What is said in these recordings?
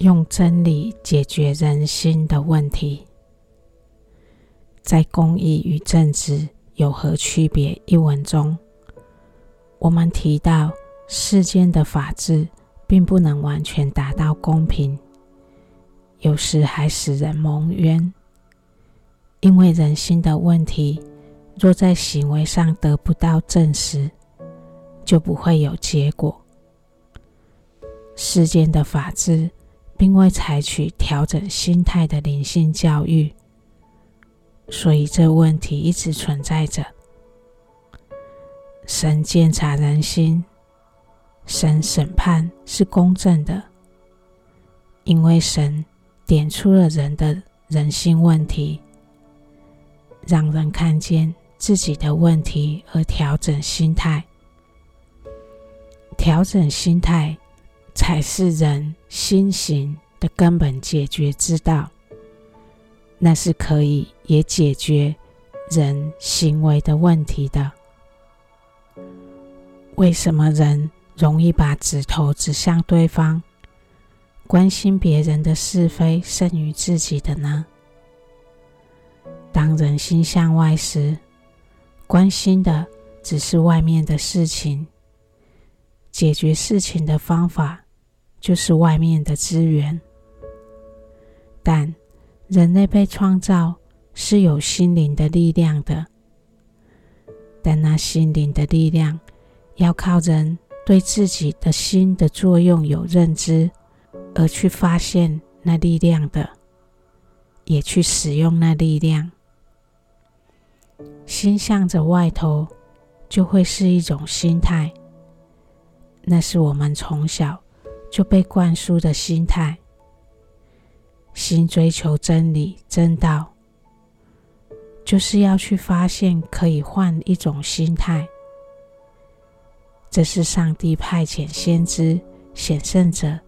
用真理解决人心的问题。在公义与正直有何区别？一文中，我们提到世间的法治并不能完全达到公平，有时还使人蒙冤。因为人心的问题，若在行为上得不到证实，就不会有结果。世间的法治并未采取调整心态的灵性教育。所以这问题一直存在着。神鉴察人心，神审判是公正的，因为神点出了人的人性问题，让人看见自己的问题而调整心态。调整心态才是人心行的根本解决之道。那是可以也解决人行为的问题的。为什么人容易把指头指向对方，关心别人的是非胜于自己的呢？当人心向外时，关心的只是外面的事情，解决事情的方法就是外面的资源，但。人类被创造是有心灵的力量的，但那心灵的力量要靠人对自己的心的作用有认知，而去发现那力量的，也去使用那力量。心向着外头，就会是一种心态，那是我们从小就被灌输的心态。心追求真理、真道，就是要去发现可以换一种心态。这是上帝派遣先知、显圣者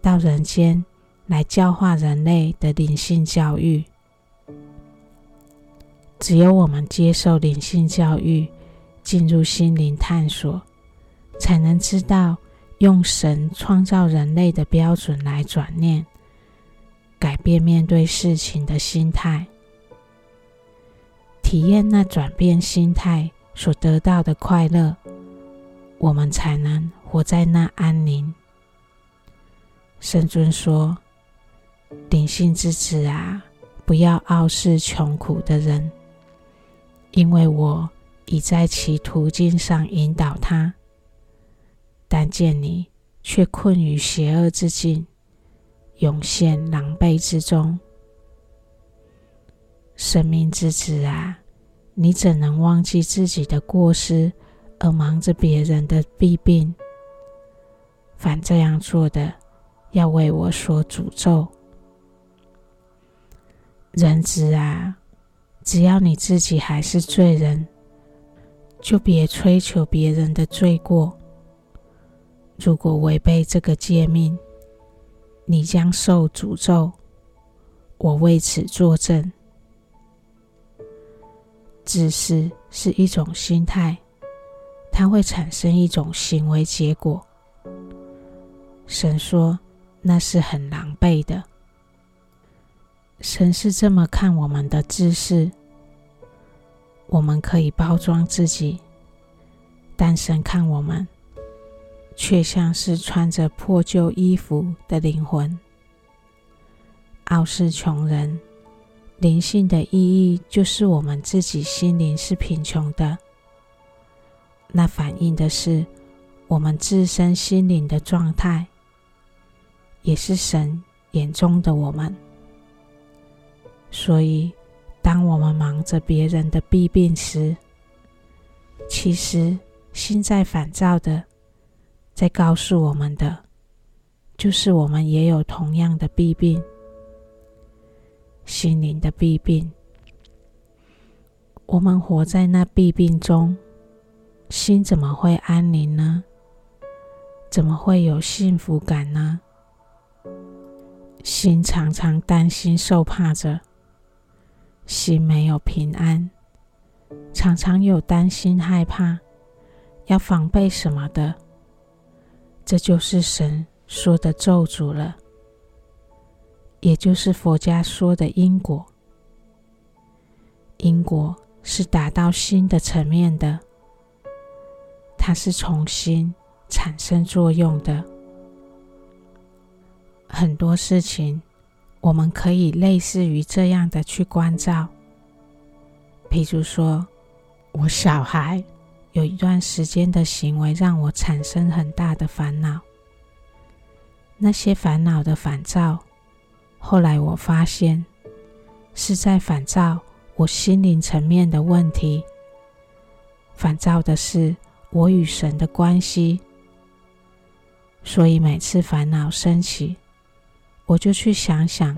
到人间来教化人类的灵性教育。只有我们接受灵性教育，进入心灵探索，才能知道用神创造人类的标准来转念。改变面对事情的心态，体验那转变心态所得到的快乐，我们才能活在那安宁。圣尊说：“灵性之子啊，不要傲视穷苦的人，因为我已在其途径上引导他。但见你却困于邪恶之境。”涌现狼狈之中，生命之子啊，你怎能忘记自己的过失而忙着别人的弊病？凡这样做的，要为我所诅咒。人子啊，只要你自己还是罪人，就别追求别人的罪过。如果违背这个诫命，你将受诅咒，我为此作证。自私是一种心态，它会产生一种行为结果。神说那是很狼狈的。神是这么看我们的自私。我们可以包装自己，但神看我们。却像是穿着破旧衣服的灵魂。傲视穷人，灵性的意义就是我们自己心灵是贫穷的。那反映的是我们自身心灵的状态，也是神眼中的我们。所以，当我们忙着别人的弊病时，其实心在烦躁的。在告诉我们的，就是我们也有同样的弊病，心灵的弊病。我们活在那弊病中，心怎么会安宁呢？怎么会有幸福感呢？心常常担心受怕着，心没有平安，常常有担心害怕，要防备什么的。这就是神说的咒诅了。也就是佛家说的因果。因果是达到心的层面的，它是从心产生作用的。很多事情，我们可以类似于这样的去关照。譬如说，我小孩有一段时间的行为让我产生很大的烦恼，那些烦恼的反照，后来我发现是在反照我心灵层面的问题，反照的是我与神的关系。所以每次烦恼升起，我就去想想，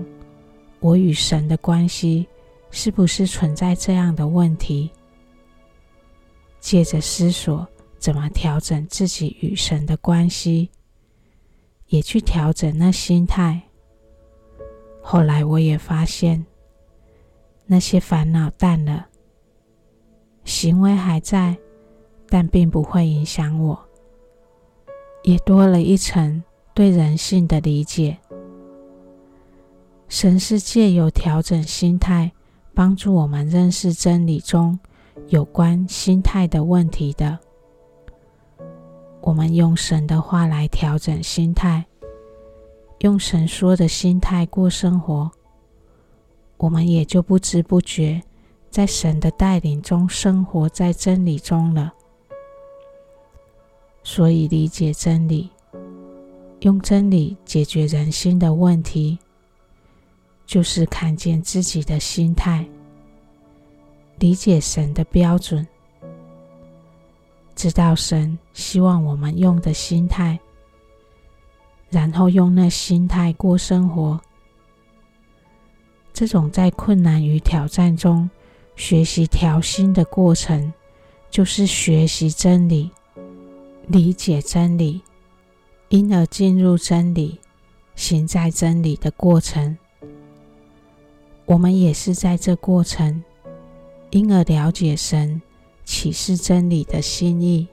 我与神的关系是不是存在这样的问题？借着思索怎么调整自己与神的关系，也去调整那心态。后来我也发现，那些烦恼淡了，行为还在，但并不会影响我，也多了一层对人性的理解。神是借由调整心态，帮助我们认识真理中有关心态的问题的。我们用神的话来调整心态，用神说的心态过生活，我们也就不知不觉在神的带领中生活在真理中了。所以，理解真理，用真理解决人心的问题。就是看见自己的心态，理解神的标准，知道神希望我们用的心态，然后用那心态过生活。这种在困难与挑战中学习调心的过程，就是学习真理、理解真理，因而进入真理、行在真理的过程。我们也是在这过程，因而了解神启示真理的心意，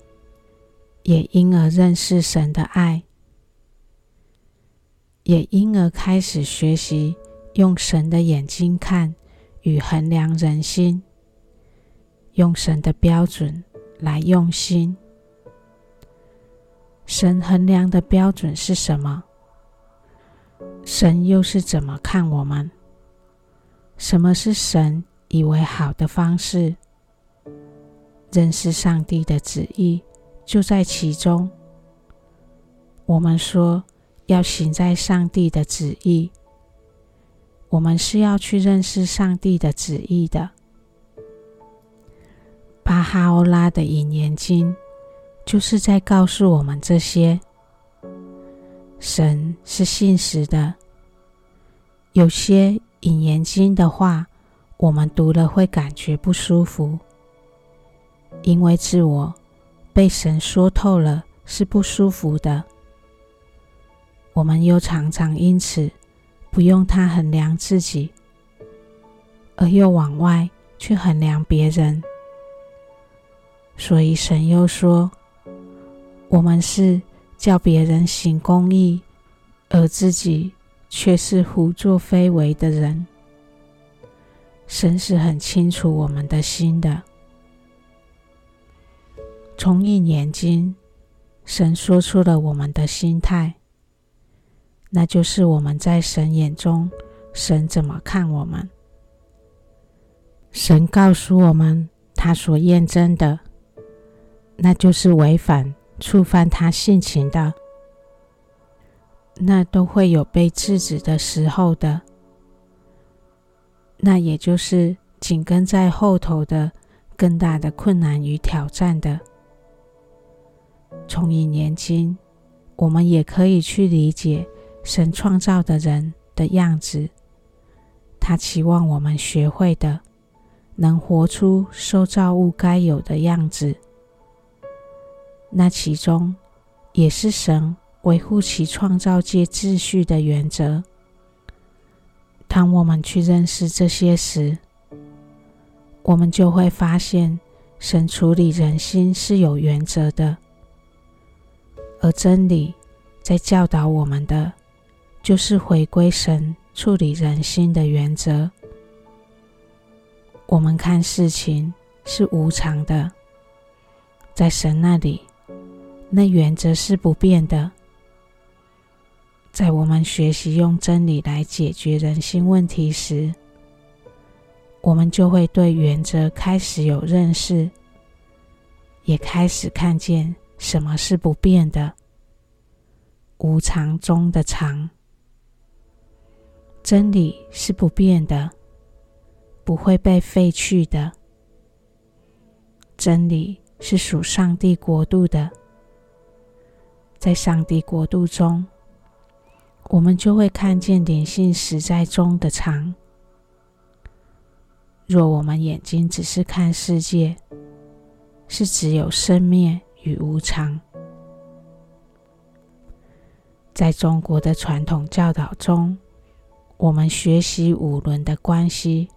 也因而认识神的爱，也因而开始学习用神的眼睛看与衡量人心，用神的标准来用心。神衡量的标准是什么？神又是怎么看我们？什么是神以为好的方式？认识上帝的旨意就在其中。我们说要行在上帝的旨意，我们是要去认识上帝的旨意的。巴哈欧拉的引言经就是在告诉我们这些。神是信实的，有些。引言经的话，我们读了会感觉不舒服，因为自我被神说透了是不舒服的。我们又常常因此不用它衡量自己，而又往外去衡量别人。所以神又说，我们是叫别人行公义，而自己。却是胡作非为的人。神是很清楚我们的心的。从一言经，神说出了我们的心态，那就是我们在神眼中，神怎么看我们？神告诉我们，他所验证的，那就是违反、触犯他性情的。那都会有被制止的时候的，那也就是紧跟在后头的更大的困难与挑战的。从引言经，我们也可以去理解神创造的人的样子，他期望我们学会的，能活出受造物该有的样子。那其中也是神。维护其创造界秩序的原则。当我们去认识这些时，我们就会发现，神处理人心是有原则的，而真理在教导我们的，就是回归神处理人心的原则。我们看事情是无常的，在神那里，那原则是不变的。在我们学习用真理来解决人心问题时，我们就会对原则开始有认识，也开始看见什么是不变的，无常中的常。真理是不变的，不会被废去的。真理是属上帝国度的，在上帝国度中，我们就会看见灵性实在中的常。若我们眼睛只是看世界，是只有生灭与无常。在中国的传统教导中，我们学习五伦的关系，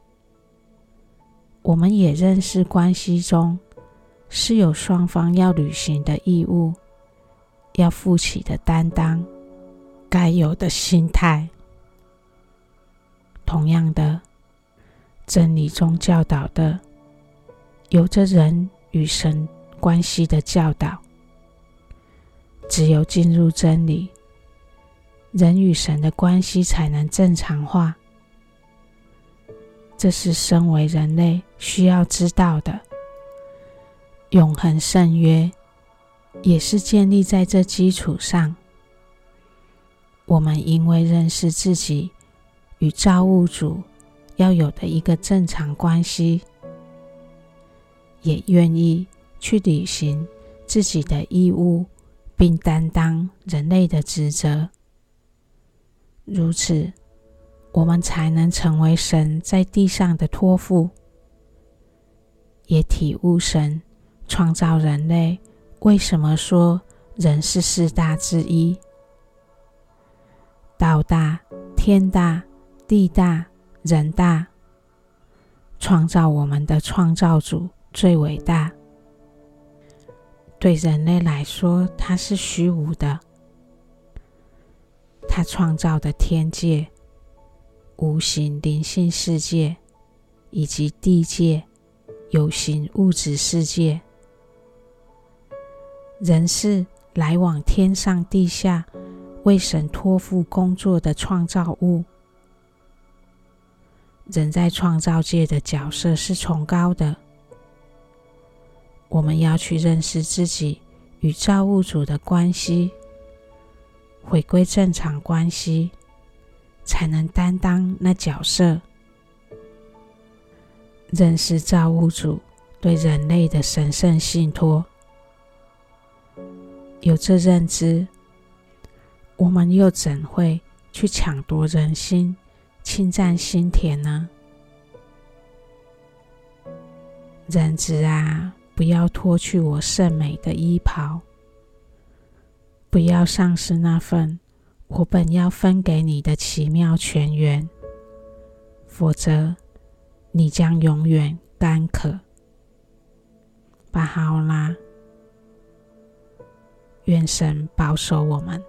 我们也认识关系中是有双方要履行的义务，要负起的担当，该有的心态。同样的，真理中教导的，有着人与神关系的教导，只有进入真理。人与神的关系才能正常化，这是身为人类需要知道的。永恒圣约也是建立在这基础上。我们因为认识自己与造物主要有的一个正常关系，也愿意去履行自己的义务，并担当人类的职责。如此，我们才能成为神在地上的托付，也体悟神创造人类为什么说人是四大之一。道大、天大、地大、人大，创造我们的创造主最伟大。对人类来说，它是虚无的。他创造的天界、无形灵性世界，以及地界有形物质世界，人是来往天上地下为神托付工作的创造物。人在创造界的角色是崇高的。我们要去认识自己与造物主的关系。回归正常关系，才能担当那角色。认识造物主对人类的神圣信托，有这认知，我们又怎会去抢夺人心、侵占心田呢？人子啊，不要脱去我圣美的衣袍。不要丧失那份我本要分给你的奇妙泉源，否则你将永远干渴。巴哈欧拉，愿神保守我们。